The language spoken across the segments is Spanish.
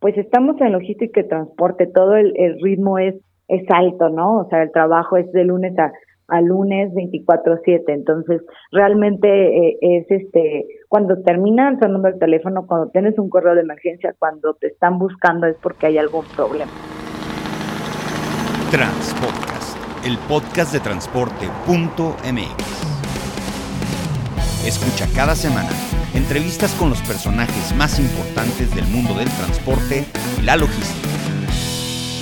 pues estamos en logística y transporte, todo el, ritmo es, es alto, ¿no? O sea, el trabajo es de lunes a, lunes 24/7, entonces realmente eh, es este, cuando termina sonando el teléfono, cuando tienes un correo de emergencia, cuando te están buscando es porque hay algún problema. Transpodcast, el podcast de transporte.mx. Escucha cada semana entrevistas con los personajes más importantes del mundo del transporte y la logística.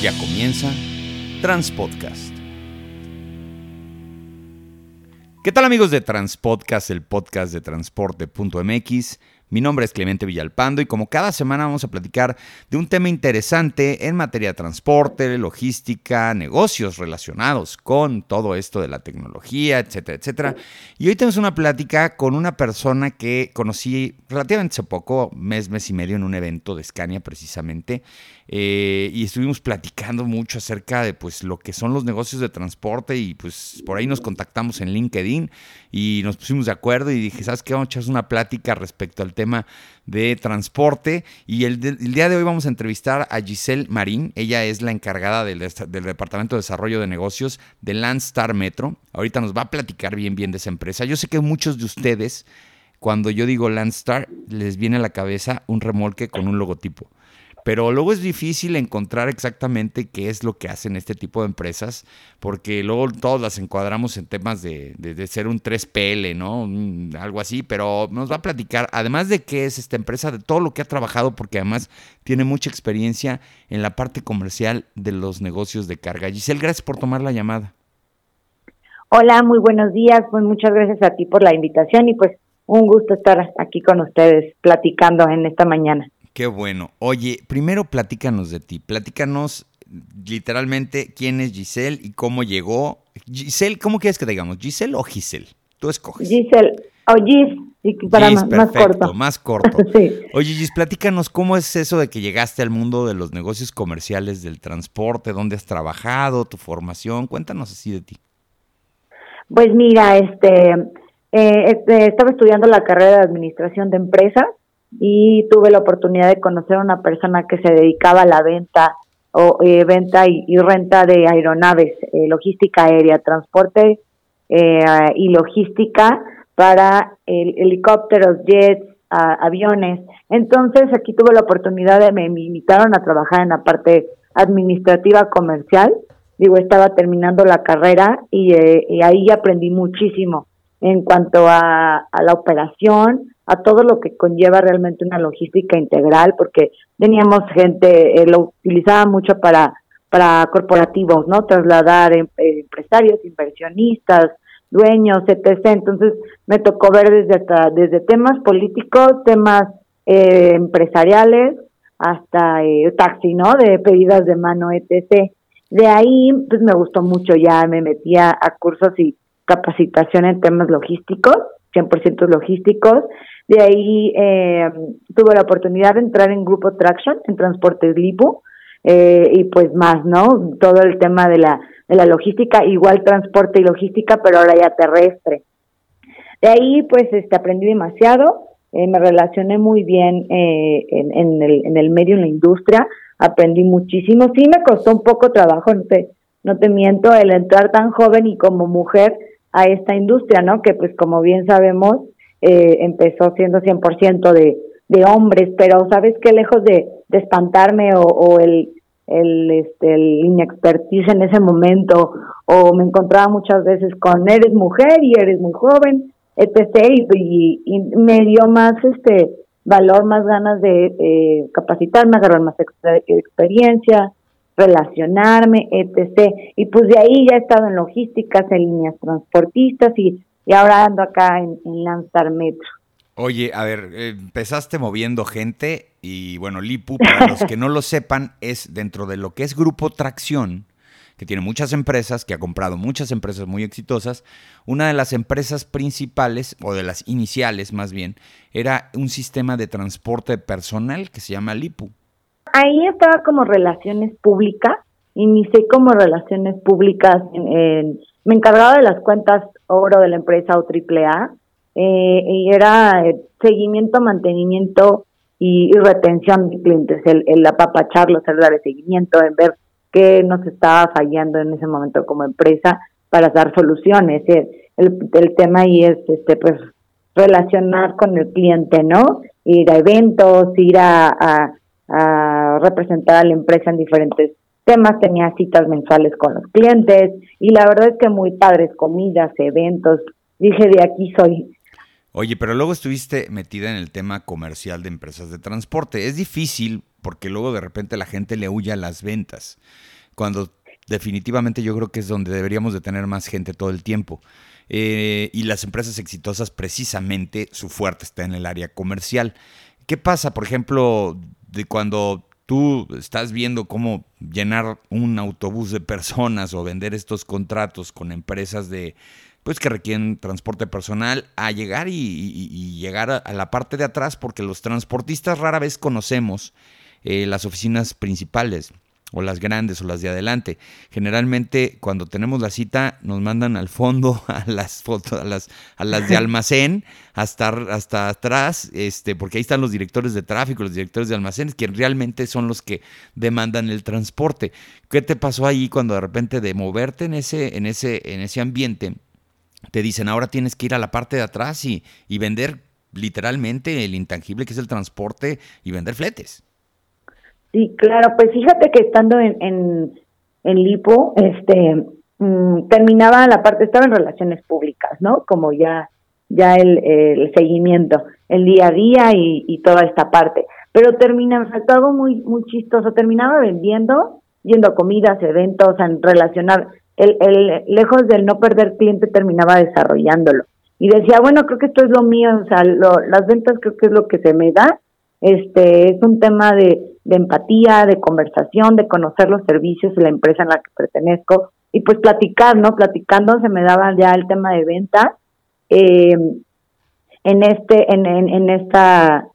Ya comienza Transpodcast. ¿Qué tal amigos de Transpodcast, el podcast de transporte.mx? Mi nombre es Clemente Villalpando y como cada semana vamos a platicar de un tema interesante en materia de transporte, logística, negocios relacionados con todo esto de la tecnología, etcétera, etcétera. Y hoy tenemos una plática con una persona que conocí relativamente hace poco, mes, mes y medio, en un evento de Scania precisamente. Eh, y estuvimos platicando mucho acerca de pues lo que son los negocios de transporte y pues por ahí nos contactamos en LinkedIn y nos pusimos de acuerdo y dije, ¿sabes qué? Vamos a echar una plática respecto al tema de transporte. Y el, día de hoy vamos a entrevistar a Giselle Marín, ella es la encargada del, del Departamento de Desarrollo de Negocios de Landstar Metro, ahorita nos va a platicar bien bien de esa empresa, yo sé que muchos de ustedes cuando yo digo Landstar les viene a la cabeza un remolque con un logotipo pero luego es difícil encontrar exactamente qué es lo que hacen este tipo de empresas, porque luego todas las encuadramos en temas de, ser un 3PL, ¿no? algo así, pero nos va a platicar, además de qué es esta empresa, de todo lo que ha trabajado, porque además tiene mucha experiencia en la parte comercial de los negocios de carga. Giselle, gracias por tomar la llamada. Hola, muy buenos días, pues muchas gracias a ti por la invitación y pues un gusto estar aquí con ustedes platicando en esta mañana. Qué bueno. Oye, primero platícanos de ti. Platícanos literalmente quién es Giselle y cómo llegó. Giselle, ¿cómo quieres que digamos? ¿Giselle o Giselle? Tú escoges. Giselle o Gis, para más, corto. Más corto. Oye, Gis, platícanos cómo es eso de que llegaste al mundo de los negocios comerciales, del transporte, dónde has trabajado, tu formación. Cuéntanos así de ti. Pues mira, este, eh, este estaba estudiando la carrera de administración de empresas y tuve la oportunidad de conocer a una persona que se dedicaba a la venta o eh, venta y, renta de aeronaves, eh, logística aérea, transporte eh, y logística para helicópteros, jets, aviones. Entonces aquí tuve la oportunidad de, me invitaron a trabajar en la parte administrativa comercial. Digo, estaba terminando la carrera y, y ahí aprendí muchísimo en cuanto a, a la operación, a todo lo que conlleva realmente una logística integral, porque teníamos gente, eh, lo utilizaba mucho para, para corporativos, ¿no? Trasladar em, eh, empresarios, inversionistas, dueños, etc. Entonces me tocó ver desde desde temas políticos, temas eh, empresariales, hasta taxi, ¿no? De pedidas de mano, etc. De ahí, pues me gustó mucho, ya me metía a cursos y capacitación en temas logísticos, 100% logísticos, de ahí eh, tuve la oportunidad de entrar en Grupo Traction, en Transportes Lipo, eh, y pues más, ¿no? Todo el tema de la, de la logística, igual transporte y logística, pero ahora ya terrestre. De ahí, pues, este, aprendí demasiado, eh, me relacioné muy bien eh, en, en, el, en el medio, en la industria, aprendí muchísimo. Sí me costó un poco trabajo, no te, no te miento, el entrar tan joven y como mujer a esta industria, ¿no? Que pues como bien sabemos, eh, empezó siendo 100% de, de hombres, pero sabes que lejos de, de espantarme o, o el, el, este, el inexpertise en ese momento, o me encontraba muchas veces con eres mujer y eres muy joven, etc. Y, y, me dio más este valor, más ganas de eh, capacitarme, agarrar más experiencia, relacionarme, etc. Y pues de ahí ya he estado en logísticas, en líneas transportistas y y ahora ando acá en, Lanzar Metro. Oye, a ver, empezaste moviendo gente y bueno, Lipu, para los que no lo sepan, es dentro de lo que es Grupo Tracción, que tiene muchas empresas, que ha comprado muchas empresas muy exitosas. Una de las empresas principales, o de las iniciales más bien, era un sistema de transporte personal que se llama Lipu. Ahí estaba como relaciones públicas, inicié como relaciones públicas en me encargaba de las cuentas oro de la empresa o triple A eh, y era eh, seguimiento, mantenimiento y, retención de clientes, el, el apapacharlos, el dar seguimiento, en ver qué nos estaba fallando en ese momento como empresa para dar soluciones. El, el, tema ahí es este pues relacionar con el cliente, ¿no? Ir a eventos, ir a representar a la empresa en diferentes temas, tenía citas mensuales con los clientes y la verdad es que muy padres, comidas, eventos, dije de aquí soy. Oye, pero luego estuviste metida en el tema comercial de empresas de transporte. Es difícil porque luego de repente la gente le huye a las ventas, cuando definitivamente yo creo que es donde deberíamos de tener más gente todo el tiempo. Eh, y las empresas exitosas precisamente su fuerte está en el área comercial. ¿Qué pasa, por ejemplo, de cuando tú estás viendo cómo llenar un autobús de personas o vender estos contratos con empresas de pues que requieren transporte personal a llegar y, llegar a, la parte de atrás porque los transportistas rara vez conocemos eh, las oficinas principales o las grandes o las de adelante. Generalmente cuando tenemos la cita nos mandan al fondo a las fotos, a las, a las de almacén, hasta, hasta atrás, este, porque ahí están los directores de tráfico, los directores de almacenes, que realmente son los que demandan el transporte. ¿Qué te pasó ahí cuando de repente de moverte en ese, en ese, en ese ambiente, te dicen ahora tienes que ir a la parte de atrás y, y vender literalmente el intangible que es el transporte y vender fletes? Sí, claro, pues fíjate que estando en, en, en Lipo, este, mm, terminaba la parte, estaba en relaciones públicas, ¿no? Como ya, ya el, el seguimiento, el día a día y, toda esta parte. Pero terminaba, fue algo muy, muy chistoso, terminaba vendiendo, yendo a comidas, eventos, en relacionar, el, el, lejos del no perder cliente, terminaba desarrollándolo. Y decía, bueno, creo que esto es lo mío, o sea, lo, las ventas creo que es lo que se me da, este, es un tema de, de empatía, de conversación, de conocer los servicios de la empresa en la que pertenezco y pues platicar, ¿no? Platicando se me daba ya el tema de venta eh, en este, en, en, esta,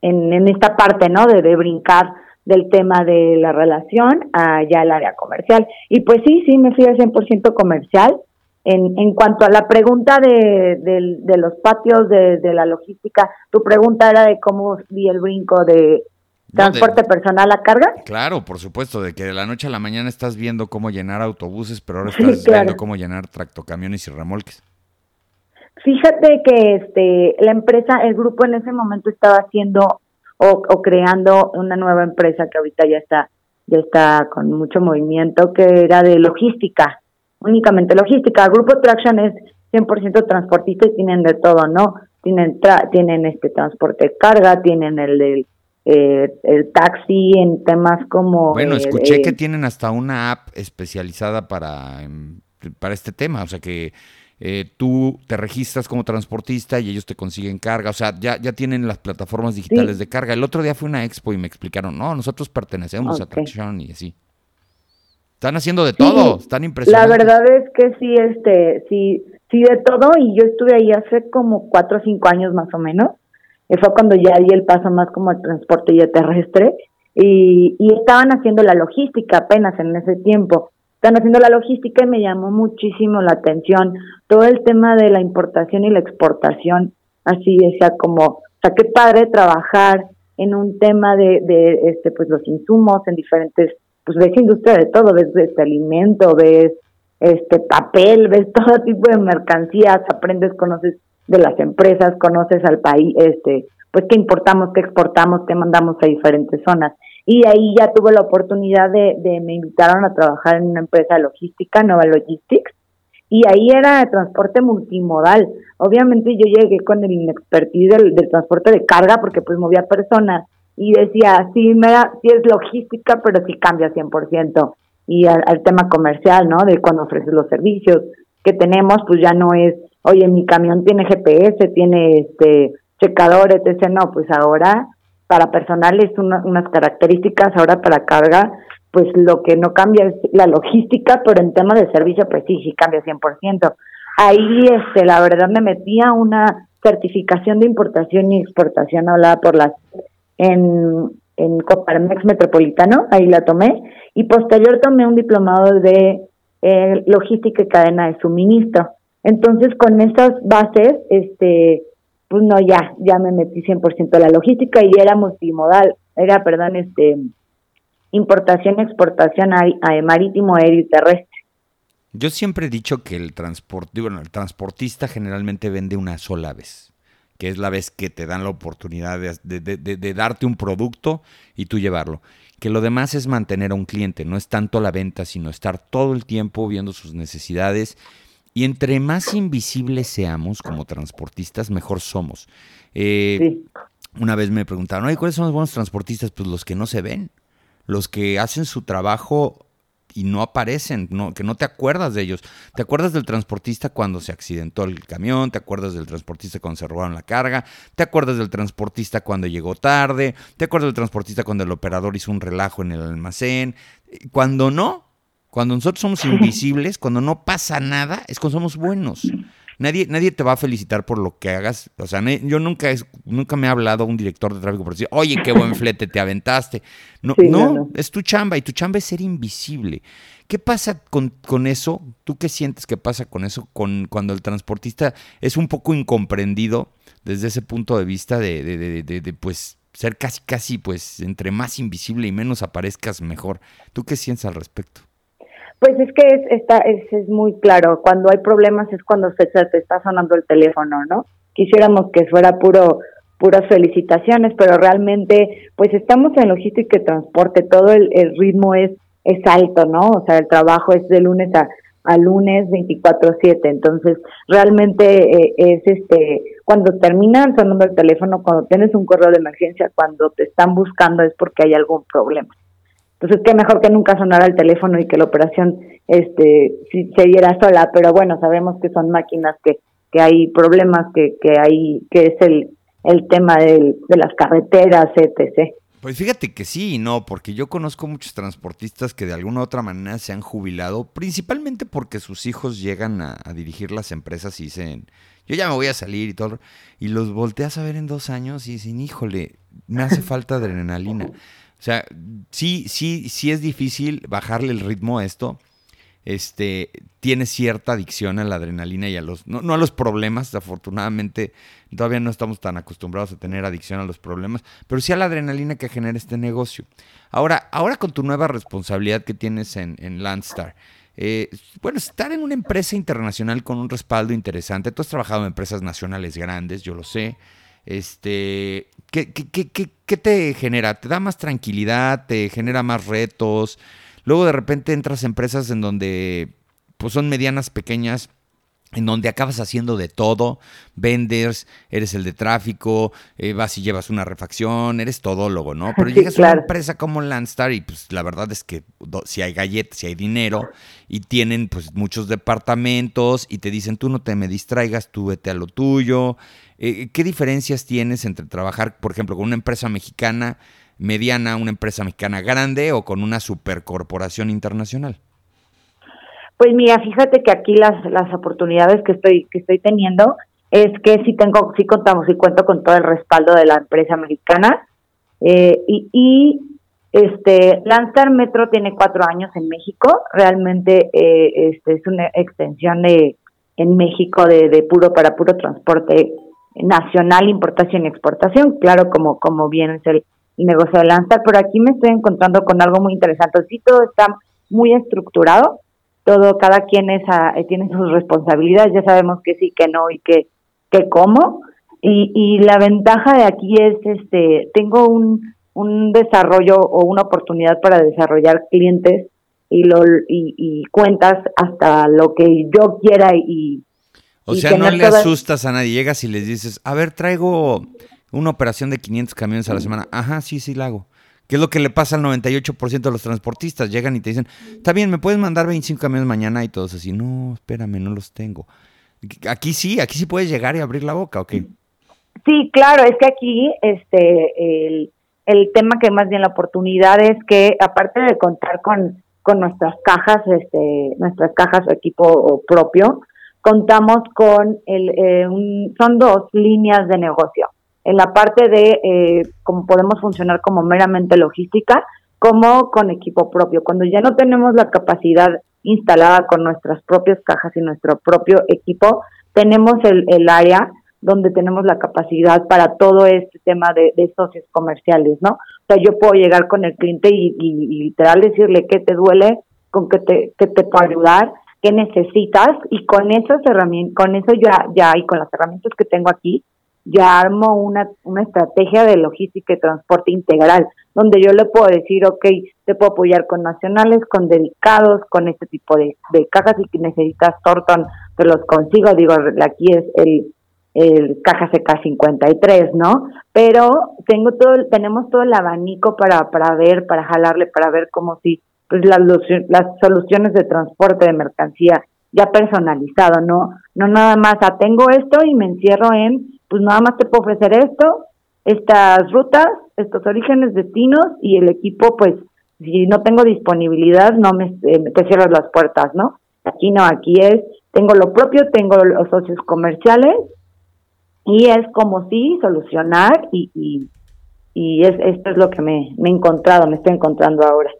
en, en, esta parte, ¿no? De, de brincar del tema de la relación a ya el área comercial. Y pues sí, sí, me fui al 100% comercial. En, en cuanto a la pregunta de, de, de los patios de, de, la logística, tu pregunta era de cómo vi el brinco de, ¿Transporte personal a carga? Claro, por supuesto, de que de la noche a la mañana estás viendo cómo llenar autobuses, pero ahora estás viendo cómo llenar tractocamiones y remolques. Fíjate que este la empresa, el grupo en ese momento estaba haciendo o, creando una nueva empresa que ahorita ya está ya está con mucho movimiento que era de logística, únicamente logística. El grupo Traction es 100% transportista y tienen de todo, ¿no? Tienen tienen este transporte de carga, tienen el del eh, el taxi en temas como... Bueno, escuché que tienen hasta una app especializada para, em, para este tema, o sea que eh, tú te registras como transportista y ellos te consiguen carga, o sea, ya, ya tienen las plataformas digitales de carga. El otro día fue una expo y me explicaron, no, nosotros pertenecemos a Traction y así. Están haciendo de todo, están impresionantes. La verdad es que sí, este, sí, sí de todo y yo estuve ahí hace como cuatro o cinco años más o menos fue cuando ya di el paso más como el transporte ya terrestre y, y estaban haciendo la logística apenas en ese tiempo. Están haciendo la logística y me llamó muchísimo la atención todo el tema de la importación y la exportación. Así decía como, o sea, qué padre trabajar en un tema de, de este pues los insumos en diferentes, pues ves industria de todo, ves alimento, ves este papel, ves todo tipo de mercancías, aprendes, conoces de las empresas, conoces al país, este, pues qué importamos, qué exportamos, qué mandamos a diferentes zonas. Y ahí ya tuve la oportunidad de, de, me invitaron a trabajar en una empresa logística, Nova Logistics, y ahí era transporte multimodal. Obviamente yo llegué con el expertise del, del transporte de carga porque pues movía personas y decía, sí, me da, sí es logística, pero sí cambia 100%. Y al, al tema comercial, ¿no? De cuando ofreces los servicios que tenemos, pues ya no es oye, mi camión tiene GPS, tiene este checador, etc. No, pues ahora para personal es unas características, ahora para carga, pues lo que no cambia es la logística, pero en tema de servicio, pues sí, sí cambia 100%. Ahí, este, la verdad, me metía una certificación de importación y exportación hablada por las en, en Coparmex Metropolitano, ahí la tomé, y posterior tomé un diplomado de eh, logística y cadena de suministro. Entonces, con esas bases, este, pues no, ya, ya me metí 100% a la logística y era multimodal, era, perdón, este, importación, exportación a, marítimo, aéreo y terrestre. Yo siempre he dicho que el transporte, bueno, el transportista generalmente vende una sola vez, que es la vez que te dan la oportunidad de, de, darte un producto y tú llevarlo. Que lo demás es mantener a un cliente, no es tanto la venta, sino estar todo el tiempo viendo sus necesidades. Y entre más invisibles seamos como transportistas, mejor somos. Eh, una vez me preguntaron, ¿cuáles son los buenos transportistas? Pues los que no se ven los que hacen su trabajo y no aparecen, no, que no te acuerdas de ellos. Te acuerdas del transportista cuando se accidentó el camión, te acuerdas del transportista cuando se robaron la carga, te acuerdas del transportista cuando llegó tarde, te acuerdas del transportista cuando el operador hizo un relajo en el almacén. Cuando no, cuando nosotros somos invisibles, cuando no pasa nada, es cuando somos buenos. Nadie, nadie te va a felicitar por lo que hagas. O sea, yo nunca, es, nunca me ha hablado un director de tráfico por decir, oye, qué buen flete te aventaste. No, no, es tu chamba y tu chamba es ser invisible. ¿Qué pasa con, con, eso? ¿Tú qué sientes que pasa con eso con, cuando el transportista es un poco incomprendido desde ese punto de vista de, de, de, de, pues ser casi, casi, pues entre más invisible y menos aparezcas mejor? ¿Tú qué sientes al respecto? Pues es que es, está, es, es muy claro, cuando hay problemas es cuando se, te está sonando el teléfono, ¿no? Quisiéramos que fuera puro puras felicitaciones, pero realmente pues estamos en logística y transporte, todo el, ritmo es, es alto, ¿no? O sea, el trabajo es de lunes a, a lunes 24/7, entonces realmente eh, es este cuando termina sonando el teléfono, cuando tienes un correo de emergencia, cuando te están buscando es porque hay algún problema. Entonces, qué mejor que nunca sonara el teléfono y que la operación este se diera sola, pero bueno, sabemos que son máquinas que, que hay problemas, que, que hay que es el, el tema de las carreteras, etc. Pues fíjate que sí y no, porque yo conozco muchos transportistas que de alguna u otra manera se han jubilado, principalmente porque sus hijos llegan a, a, dirigir las empresas y dicen, yo ya me voy a salir y todo, y los volteas a ver en dos años y dicen, híjole, me hace falta adrenalina. O sea, sí, sí, sí es difícil bajarle el ritmo a esto. Este, tiene cierta adicción a la adrenalina y a los, no, a los problemas, afortunadamente todavía no estamos tan acostumbrados a tener adicción a los problemas, pero sí a la adrenalina que genera este negocio. Ahora, ahora con tu nueva responsabilidad que tienes en, en Landstar, eh, bueno, estar en una empresa internacional con un respaldo interesante, tú has trabajado en empresas nacionales grandes, yo lo sé, este, ¿qué, qué, te genera? ¿Te da más tranquilidad? ¿Te genera más retos? Luego de repente entras a empresas en donde pues son medianas, pequeñas, en donde acabas haciendo de todo, vendes, eres el de tráfico, eh, vas y llevas una refacción, eres todólogo, ¿no? Pero llegas a una empresa como Landstar y pues la verdad es que si hay galletas, si hay dinero y tienen pues muchos departamentos y te dicen tú no te me distraigas, tú vete a lo tuyo, eh, ¿Qué diferencias tienes entre trabajar, por ejemplo, con una empresa mexicana mediana, una empresa mexicana grande o con una supercorporación internacional? Pues mira, fíjate que aquí las, las oportunidades que estoy, que estoy teniendo es que sí tengo, sí contamos y cuento con todo el respaldo de la empresa mexicana. Eh, y, este Landstar Metro tiene cuatro años en México. Realmente eh, este es una extensión de en México de, de puro para puro transporte nacional, importación y exportación, claro, como, como bien es el, negocio de Lanza, pero aquí me estoy encontrando con algo muy interesante. Sí, todo está muy estructurado, todo, cada quien es eh, tiene sus responsabilidades, ya sabemos que sí, que no y que, que cómo. Y, y la ventaja de aquí es, este, tengo un, un desarrollo o una oportunidad para desarrollar clientes y, lo, y, y cuentas hasta lo que yo quiera y, o sea, no le asustas a nadie. Llegas y les dices, a ver, traigo una operación de 500 camiones a la semana. Ajá, sí, sí la hago. ¿Qué es lo que le pasa al 98% de los transportistas? Llegan y te dicen, está bien, ¿me puedes mandar 25 camiones mañana? Y todos así, no, espérame, no los tengo. Aquí sí, aquí sí puedes llegar y abrir la boca, ¿ok? Sí, claro, es que aquí este el, el tema que más bien la oportunidad es que aparte de contar con, con nuestras cajas, este, nuestras cajas o equipo propio, contamos con el, eh, son dos líneas de negocio. En la parte de eh, cómo podemos funcionar como meramente logística, como con equipo propio. Cuando ya no tenemos la capacidad instalada con nuestras propias cajas y nuestro propio equipo, tenemos el, el área donde tenemos la capacidad para todo este tema de, socios comerciales, ¿no? O sea, yo puedo llegar con el cliente y, literal decirle qué te duele, con qué te, qué te puedo ayudar, qué necesitas y con esas herramientas, con eso ya, ya y con las herramientas que tengo aquí, ya armo una, una estrategia de logística y transporte integral, donde yo le puedo decir, ok, te puedo apoyar con nacionales, con dedicados, con este tipo de, de cajas y que necesitas Torton, te los consigo, digo, aquí es el, el caja CK53, ¿no? Pero tengo todo, tenemos todo el abanico para, para ver, para jalarle, para ver cómo si pues las, las soluciones de transporte de mercancía ya personalizado, ¿no? No nada más, ah, tengo esto y me encierro en, pues nada más te puedo ofrecer esto, estas rutas, estos orígenes, destinos y el equipo, pues si no tengo disponibilidad, no me eh, te cierras las puertas, ¿no? Aquí no, aquí es, tengo lo propio, tengo los socios comerciales y es como si solucionar y, y, y es, esto es lo que me, me he encontrado, me estoy encontrando ahora.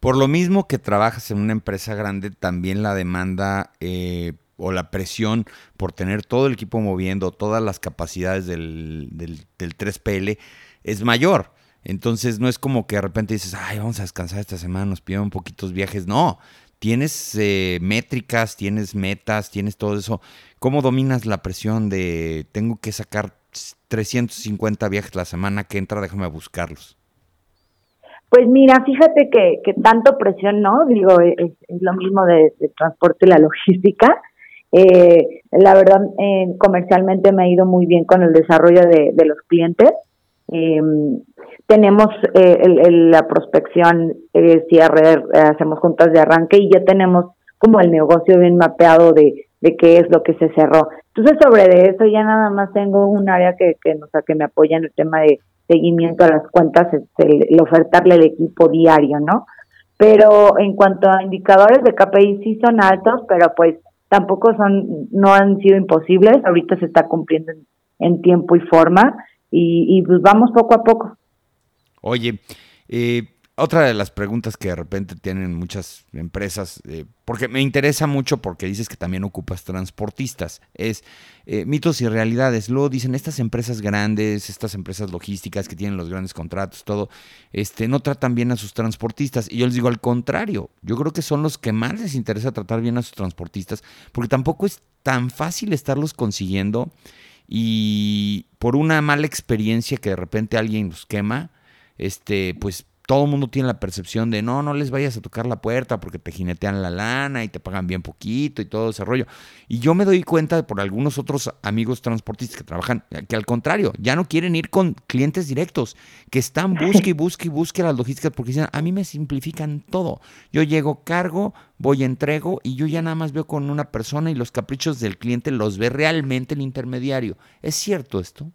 Por lo mismo que trabajas en una empresa grande, también la demanda eh, o la presión por tener todo el equipo moviendo, todas las capacidades del, del, 3PL es mayor. Entonces no es como que de repente dices, ay, vamos a descansar esta semana, nos piden poquitos viajes. No, tienes eh, métricas, tienes metas, tienes todo eso. ¿Cómo dominas la presión de tengo que sacar 350 viajes la semana que entra, déjame buscarlos? Pues mira, fíjate que, que tanto presión no, digo, es, lo mismo de, transporte y la logística. Eh, la verdad, eh, comercialmente me ha ido muy bien con el desarrollo de, los clientes. Eh, tenemos eh, la prospección, cierre, hacemos juntas de arranque y ya tenemos como el negocio bien mapeado de, de qué es lo que se cerró. Entonces, sobre de eso ya nada más tengo un área que, que, o sea, que me apoya en el tema de seguimiento a las cuentas, este, el, ofertarle el equipo diario, ¿no? Pero en cuanto a indicadores de KPI sí son altos, pero pues tampoco son, no han sido imposibles, ahorita se está cumpliendo en, tiempo y forma y, y, pues vamos poco a poco. Oye, eh, otra de las preguntas que de repente tienen muchas empresas, eh, porque me interesa mucho porque dices que también ocupas transportistas, es eh, mitos y realidades. Luego dicen, estas empresas grandes, estas empresas logísticas que tienen los grandes contratos, todo, este, no tratan bien a sus transportistas. Y yo les digo al contrario, yo creo que son los que más les interesa tratar bien a sus transportistas, porque tampoco es tan fácil estarlos consiguiendo y por una mala experiencia que de repente alguien los quema, este, pues todo el mundo tiene la percepción de no, no les vayas a tocar la puerta porque te jinetean la lana y te pagan bien poquito y todo ese rollo. Y yo me doy cuenta por algunos otros amigos transportistas que trabajan, que al contrario, ya no quieren ir con clientes directos, que están busque y busque y busque las logísticas porque dicen, a mí me simplifican todo. Yo llego, cargo, voy, entrego y yo ya nada más veo con una persona y los caprichos del cliente los ve realmente el intermediario. ¿Es cierto esto?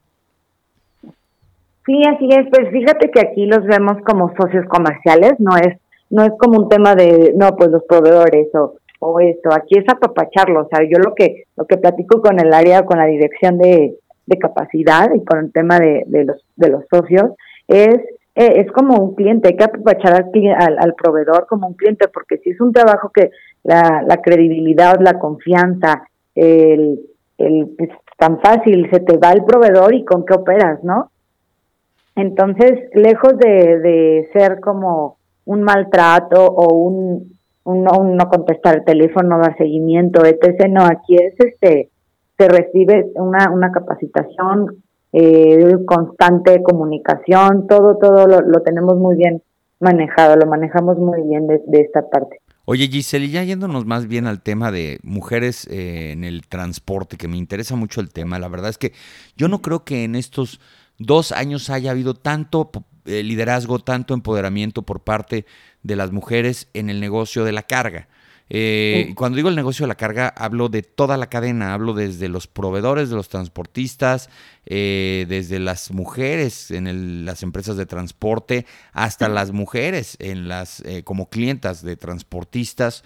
Sí, así es. Pues fíjate que aquí los vemos como socios comerciales, no es no es como un tema de, no, pues los proveedores o, o esto. Aquí es apapacharlo. O sea, yo lo que lo que platico con el área, con la dirección de, de capacidad y con el tema de, de los de los socios es eh, es como un cliente, hay que apapachar al, al, proveedor como un cliente, porque si es un trabajo que la, la credibilidad, la confianza, el, el pues, tan fácil, se te va el proveedor y con qué operas, ¿no? Entonces, lejos de, de ser como un maltrato o un, un, no, contestar el teléfono, dar seguimiento, etc. No, aquí es este, se recibe una, una capacitación, eh, constante comunicación, todo, todo lo, lo, tenemos muy bien manejado, lo manejamos muy bien de, de esta parte. Oye Giselle, ya yéndonos más bien al tema de mujeres eh, en el transporte, que me interesa mucho el tema, la verdad es que yo no creo que en estos dos años haya habido tanto eh, liderazgo, tanto empoderamiento por parte de las mujeres en el negocio de la carga. Eh, cuando digo el negocio de la carga, hablo de toda la cadena, hablo desde los proveedores, de los transportistas, eh, desde las mujeres en las empresas de transporte, hasta las mujeres en las como clientas de transportistas.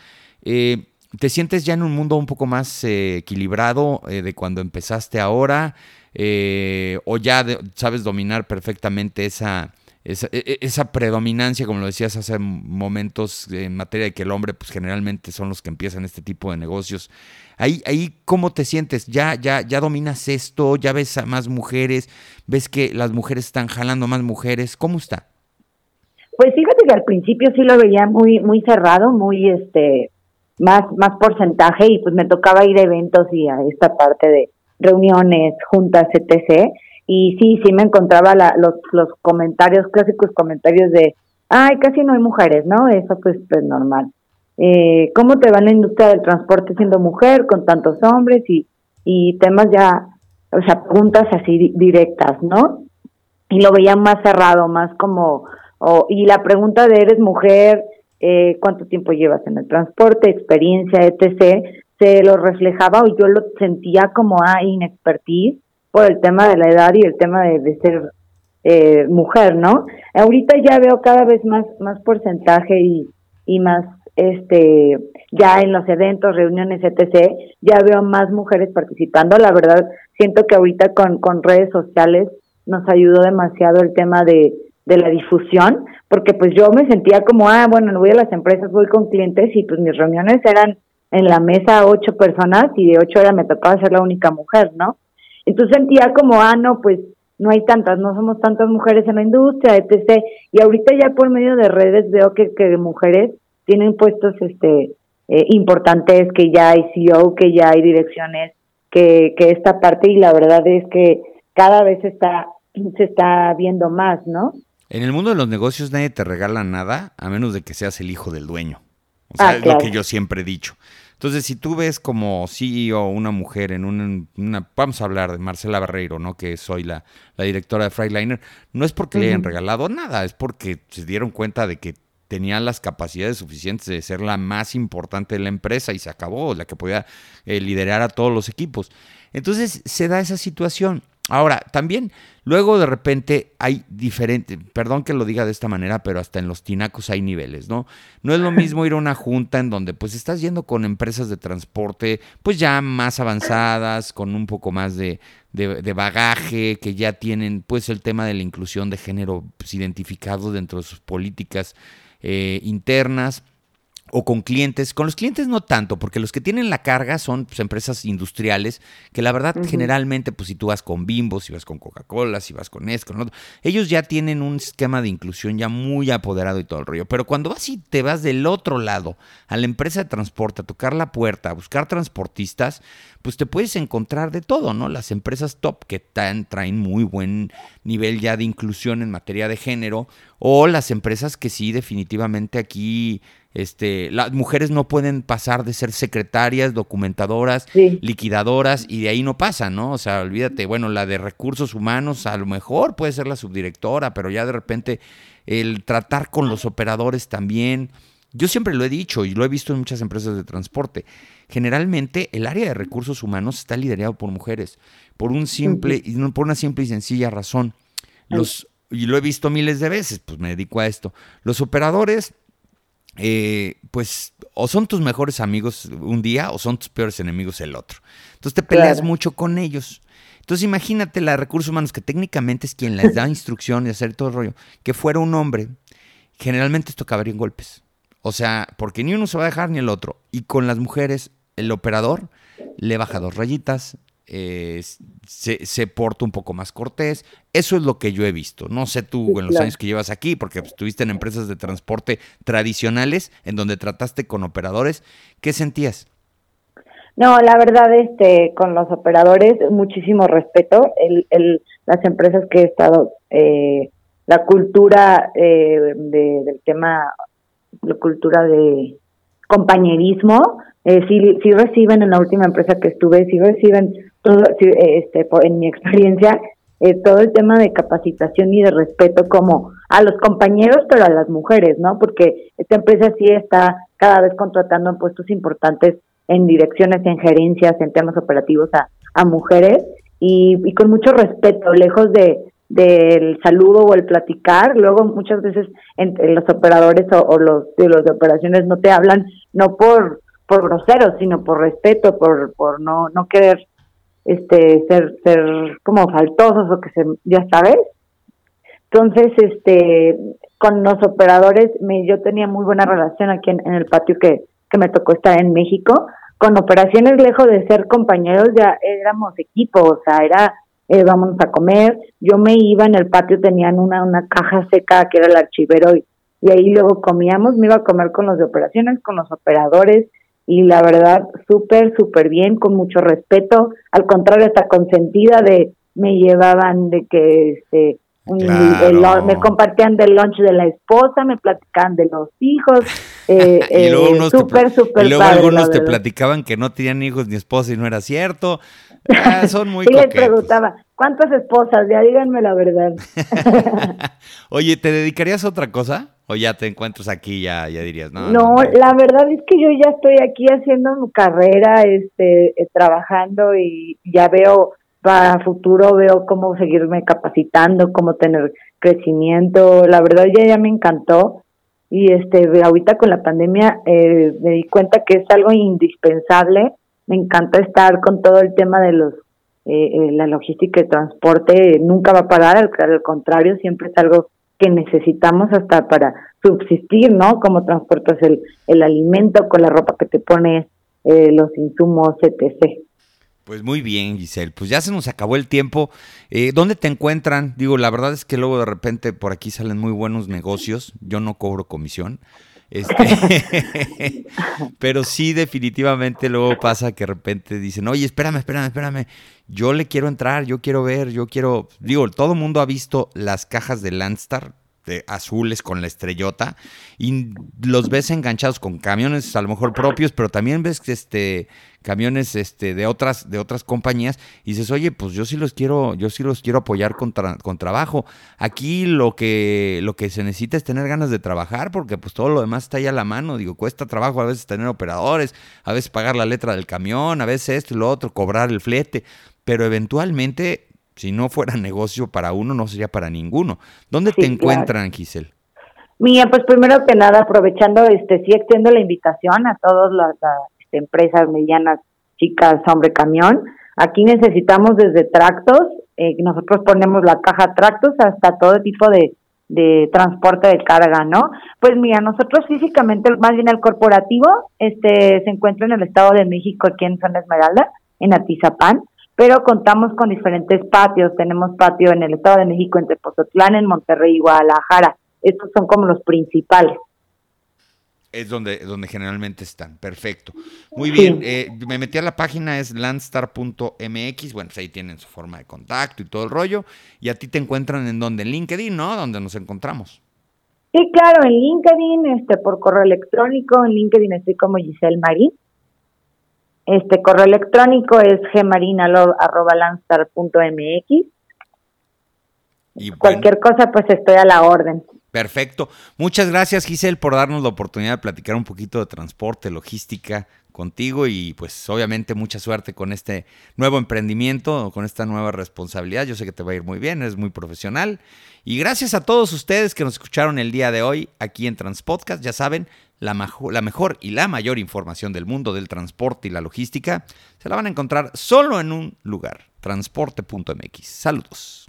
¿Te sientes ya en un mundo un poco más equilibrado de cuando empezaste ahora? Eh, o ya sabes dominar perfectamente esa, esa, e, e, esa, predominancia, como lo decías hace momentos, en materia de que el hombre, pues generalmente son los que empiezan este tipo de negocios. Ahí, ahí ¿cómo te sientes? ¿Ya, ya, ya dominas esto? ¿Ya ves a más mujeres? ¿Ves que las mujeres están jalando más mujeres? ¿Cómo está? Pues fíjate que al principio sí lo veía muy, muy cerrado, muy este, más, más porcentaje, y pues me tocaba ir a eventos y a esta parte de reuniones, juntas, etc y sí, sí me encontraba la, los, los comentarios, clásicos comentarios de, ay, casi no hay mujeres, ¿no? Eso pues, pues normal. Eh, ¿Cómo te va en la industria del transporte siendo mujer con tantos hombres y, y temas ya, o sea, preguntas así directas, ¿no? Y lo veía más cerrado, más como, oh, y la pregunta de eres mujer, eh, cuánto tiempo llevas en el transporte, experiencia, etc., se lo reflejaba o yo lo sentía como a ah, inexpertise por el tema de la edad y el tema de, ser eh, mujer, ¿no? Ahorita ya veo cada vez más más porcentaje y, y más este ya en los eventos, reuniones, etc. Ya veo más mujeres participando. La verdad, siento que ahorita con, con redes sociales nos ayudó demasiado el tema de, de la difusión, porque pues yo me sentía como, ah, bueno, no voy a las empresas, voy con clientes y pues mis reuniones eran en la mesa ocho personas y de ocho horas me tocaba ser la única mujer, ¿no? Entonces sentía como, ah, no, pues no hay tantas, no somos tantas mujeres en la industria, etc. Y ahorita ya por medio de redes veo que, que mujeres tienen puestos este eh, importantes, que ya hay CEO, que ya hay direcciones, que, que esta parte, y la verdad es que cada vez está, se está viendo más, ¿no? En el mundo de los negocios nadie te regala nada a menos de que seas el hijo del dueño. O sea, ah, es lo que yo siempre he dicho. Entonces, si tú ves como CEO una mujer en una, vamos a hablar de Marcela Barreiro, ¿no? Que soy la, directora de Freightliner, no es porque le hayan regalado nada, es porque se dieron cuenta de que tenía las capacidades suficientes de ser la más importante de la empresa y se acabó, la que podía eh, liderar a todos los equipos. Entonces se da esa situación. Ahora, también luego de repente hay diferente, perdón que lo diga de esta manera, pero hasta en los tinacos hay niveles, ¿no? No es lo mismo ir a una junta en donde pues estás yendo con empresas de transporte pues ya más avanzadas, con un poco más de, de, bagaje, que ya tienen pues el tema de la inclusión de género pues, identificado dentro de sus políticas eh, internas o con clientes. Con los clientes no tanto, porque los que tienen la carga son pues, empresas industriales, que la verdad generalmente, pues si tú vas con Bimbo, si vas con Coca-Cola, si vas con esto, ellos ya tienen un esquema de inclusión ya muy apoderado y todo el rollo. Pero cuando vas y te vas del otro lado, a la empresa de transporte, a tocar la puerta, a buscar transportistas, pues te puedes encontrar de todo, ¿no? Las empresas top que traen muy buen nivel ya de inclusión en materia de género, o las empresas que sí definitivamente aquí este, las mujeres no pueden pasar de ser secretarias, documentadoras, liquidadoras y de ahí no pasa, ¿no? O sea, olvídate, bueno, la de recursos humanos a lo mejor puede ser la subdirectora, pero ya de repente el tratar con los operadores también. Yo siempre lo he dicho y lo he visto en muchas empresas de transporte. Generalmente el área de recursos humanos está liderado por mujeres, por un simple, y por una simple y sencilla razón. Los, y lo he visto miles de veces, pues me dedico a esto. Los operadores eh, pues o son tus mejores amigos un día o son tus peores enemigos el otro. Entonces te peleas mucho con ellos. Entonces imagínate la de recursos humanos, que técnicamente es quien les da instrucción y hacer todo el rollo, que fuera un hombre, generalmente esto acabaría en golpes. O sea, porque ni uno se va a dejar ni el otro. Y con las mujeres, el operador le baja dos rayitas, eh, se, porta un poco más cortés. Eso es lo que yo he visto. No sé tú en los años que llevas aquí, porque estuviste en empresas de transporte tradicionales en donde trataste con operadores. ¿Qué sentías? No, la verdad, este, con los operadores, muchísimo respeto. El, el, las empresas que he estado, eh, la cultura eh, del tema, la cultura de compañerismo, eh, sí, sí reciben en la última empresa que estuve, sí reciben este, en mi experiencia, eh, todo el tema de capacitación y de respeto como a los compañeros, pero a las mujeres, ¿no? Porque esta empresa sí está cada vez contratando en puestos importantes en direcciones, en gerencias, en temas operativos a, a mujeres y, y con mucho respeto, lejos de del saludo o el platicar, luego muchas veces entre los operadores o, los de los operaciones no te hablan no por por groseros, sino por respeto, por por no no querer este ser ser como faltosos o que se ya sabes Entonces, este, con los operadores, me, yo tenía muy buena relación aquí en, el patio que, que me tocó estar en México. Con operaciones, lejos de ser compañeros, ya éramos equipo, o sea, era eh, a comer. Yo me iba en el patio, tenían una, una caja seca que era el archivero y, y ahí luego comíamos, me iba a comer con los de operaciones, con los operadores y la verdad súper, súper bien, con mucho respeto, al contrario, hasta consentida de me llevaban de que este me compartían del lunch de la esposa, me platicaban de los hijos, eh, eh, súper, súper Y luego algunos te platicaban que no tenían hijos ni esposa y no era cierto. Ah, son muy Y les preguntaba, ¿cuántas esposas? Ya díganme la verdad. Oye, ¿te dedicarías a otra cosa? ¿O ya te encuentras aquí ya, ya dirías, no, no? la verdad es que yo ya estoy aquí haciendo mi carrera, este, eh, trabajando y ya veo para futuro veo cómo seguirme capacitando, cómo tener crecimiento. La verdad ya ya me encantó y este ahorita con la pandemia eh, me di cuenta que es algo indispensable. Me encanta estar con todo el tema de los eh, eh la logística y transporte. Nunca va a parar, al, contrario, siempre es algo que necesitamos hasta para subsistir, ¿no? Cómo transportas el, el alimento con la ropa que te pones, eh, los insumos, etc. Pues muy bien, Giselle. Pues ya se nos acabó el tiempo. Eh, ¿Dónde te encuentran? Digo, la verdad es que luego de repente por aquí salen muy buenos negocios. Yo no cobro comisión. Este, pero sí, definitivamente luego pasa que de repente dicen, oye, espérame, espérame, espérame. Yo le quiero entrar, yo quiero ver, yo quiero. Digo, todo el mundo ha visto las cajas de Landstar azules con la estrellota y los ves enganchados con camiones a lo mejor propios, pero también ves este camiones este de otras de otras compañías y dices, "Oye, pues yo sí los quiero, yo sí los quiero apoyar con, con trabajo." Aquí lo que lo que se necesita es tener ganas de trabajar porque pues todo lo demás está ahí a la mano, digo, cuesta trabajo a veces tener operadores, a veces pagar la letra del camión, a veces esto y lo otro, cobrar el flete, pero eventualmente si no fuera negocio para uno, no sería para ninguno. ¿Dónde te encuentran, Giselle? Mía, pues primero que nada, aprovechando, este, sí extiendo la invitación a todas las, este, empresas medianas, chicas, hombre, camión. Aquí necesitamos desde tractos, eh, nosotros ponemos la caja tractos hasta todo tipo de, de transporte de carga, ¿no? Pues mira, nosotros físicamente, más bien el corporativo, este, se encuentra en el Estado de México, aquí en San Esmeralda, en Atizapán pero contamos con diferentes patios. Tenemos patio en el Estado de México, en Tepozotlán, en Monterrey y Guadalajara. Estos son como los principales. Es donde, donde generalmente están. Perfecto. Muy bien. Eh, me metí a la página, es landstar.mx. Bueno, pues ahí tienen su forma de contacto y todo el rollo. Y a ti te encuentran en donde? En LinkedIn, ¿no? Donde nos encontramos. Sí, claro, en LinkedIn, este, por correo electrónico. En LinkedIn estoy como Giselle Marín. Este correo electrónico es gmarinalo.lanstar.mx. Y Cualquier cosa, pues estoy a la orden. Perfecto. Muchas gracias, Giselle, por darnos la oportunidad de platicar un poquito de transporte, logística contigo y pues obviamente mucha suerte con este nuevo emprendimiento, con esta nueva responsabilidad. Yo sé que te va a ir muy bien, eres muy profesional. Y gracias a todos ustedes que nos escucharon el día de hoy aquí en Transpodcast. Ya saben, la, la, mejor y la mayor información del mundo del transporte y la logística se la van a encontrar solo en un lugar, transporte.mx. Saludos.